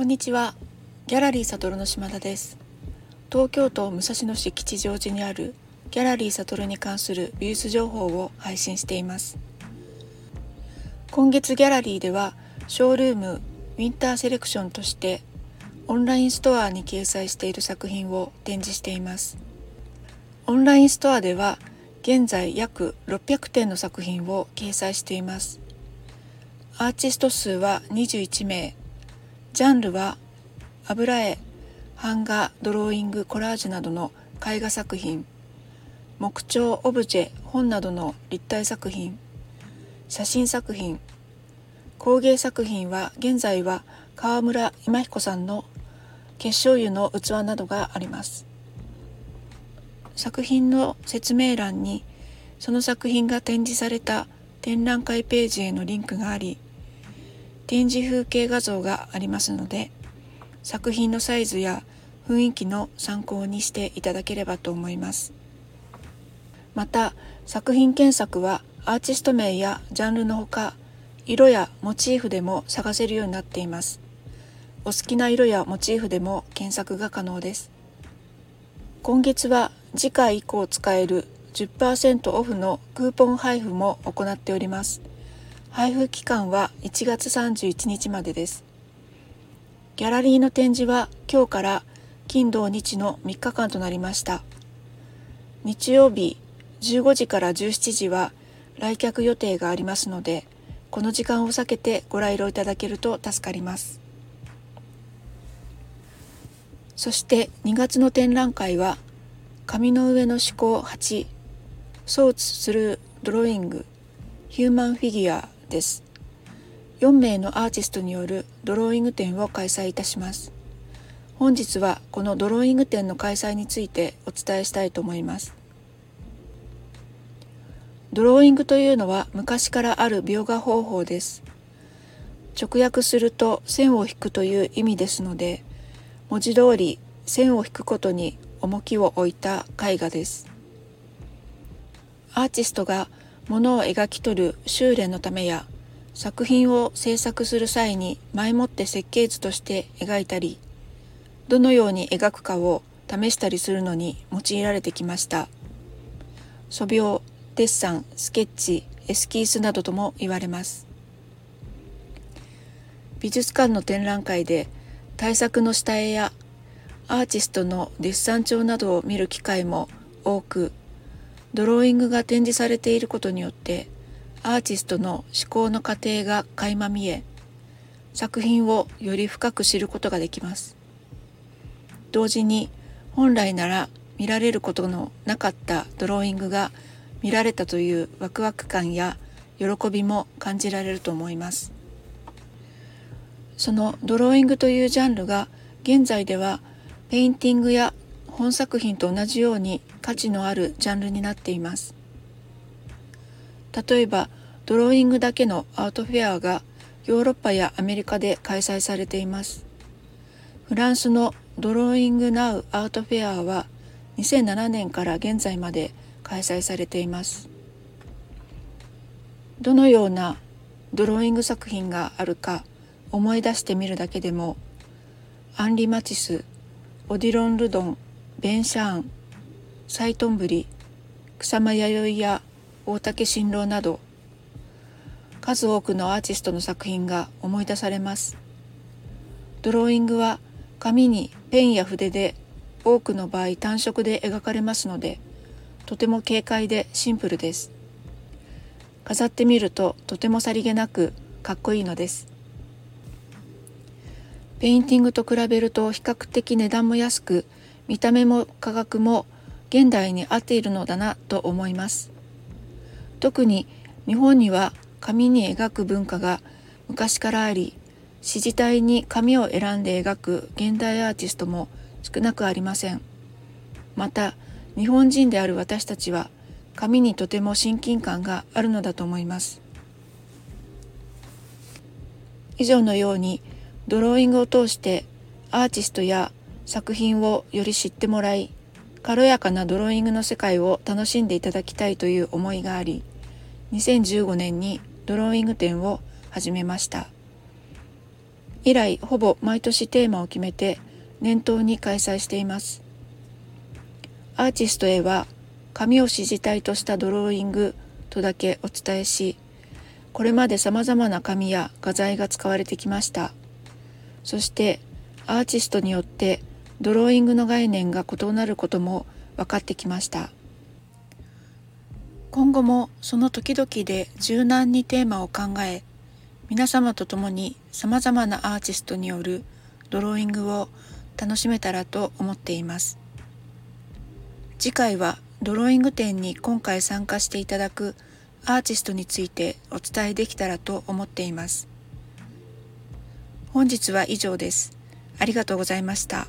こんにちは。ギャラリー悟の島田です。東京都武蔵野市吉祥寺にあるギャラリー悟に関する美術情報を配信しています。今月ギャラリーではショールームウィンターセレクションとしてオンラインストアに掲載している作品を展示しています。オンラインストアでは現在約600点の作品を掲載しています。アーティスト数は21名。ジャンルは油絵版画ドローイングコラージュなどの絵画作品。木彫オブジェ本などの立体作品。写真作品。工芸作品は現在は川村今彦さんの結晶油の器などがあります。作品の説明欄にその作品が展示された展覧会ページへのリンクがあり展示風景画像がありますので作品のサイズや雰囲気の参考にしていただければと思います。また作品検索はアーティスト名やジャンルのほか色やモチーフでも探せるようになっています。お好きな色やモチーフでも検索が可能です。今月は次回以降使える10%オフのクーポン配布も行っております。配布期間は1月31日までです。ギャラリーの展示は今日から金土日の3日間となりました。日曜日15時から17時は来客予定がありますので、この時間を避けてご来廊いただけると助かります。そして2月の展覧会は紙の上の思考8ソーツするドローイングヒューマンフィギュアです。4名のアーティストによるドローイング展を開催いたします。本日はこのドローイング展の開催についてお伝えしたいと思います。ドローイングというのは昔からある描画方法です。直訳すると線を引くという意味ですので文字通り線を引くことに重きを置いた絵画です。アーティストが物を描き取る修練のためや作品を制作する際に前もって設計図として描いたりどのように描くかを試したりするのに用いられてきました。素描デッサンスケッチエスキースなどとも言われます。美術館の展覧会で大作の下絵やアーティストのデッサン帳などを見る機会も多くドローイングが展示されていることによってアーティストの思考の過程が垣間見え作品をより深く知ることができます。同時に本来なら見られることのなかったドローイングが見られたというワクワク感や喜びも感じられると思います。そのドローイングというジャンルが現在ではペインティングや本作品と同じように価値のあるジャンルになっています。例えばドローイングだけのアートフェアがヨーロッパやアメリカで開催されています。フランスのドローイングナウアートフェアは2007年から現在まで開催されています。どのようなドローイング作品があるか思い出してみるだけでもアンリ・マティスオディロン・ルドンベン・シャーンサイトンブリ草間弥生や大竹新郎など数多くのアーティストの作品が思い出されます。ドローイングは紙にペンや筆で多くの場合単色で描かれますのでとても軽快でシンプルです。飾ってみるととてもさりげなくかっこいいのです。ペインティングと比べると比較的値段も安く見た目も価格も現代に合っているのだなと思います。特に日本には紙に描く文化が昔からあり詩自体に紙を選んで描く現代アーティストも少なくありません。また日本人である私たちは紙にとても親近感があるのだと思います。以上のようにドローイングを通してアーティストや作品をより知ってもらい軽やかなドローイングの世界を楽しんでいただきたいという思いがあり2015年にドローイング展を始めました。以来ほぼ毎年テーマを決めて念頭に開催しています。アーティストへは紙を支持体としたドローイングとだけお伝えしこれまで様々な紙や画材が使われてきました。そしてアーティストによってドローイングの概念が異なることも分かってきました。今後もその時々で柔軟にテーマを考え皆様と共に様々なアーティストによるドローイングを楽しめたらと思っています。次回はドローイング展に今回参加していただくアーティストについてお伝えできたらと思っています。本日は以上です。ありがとうございました。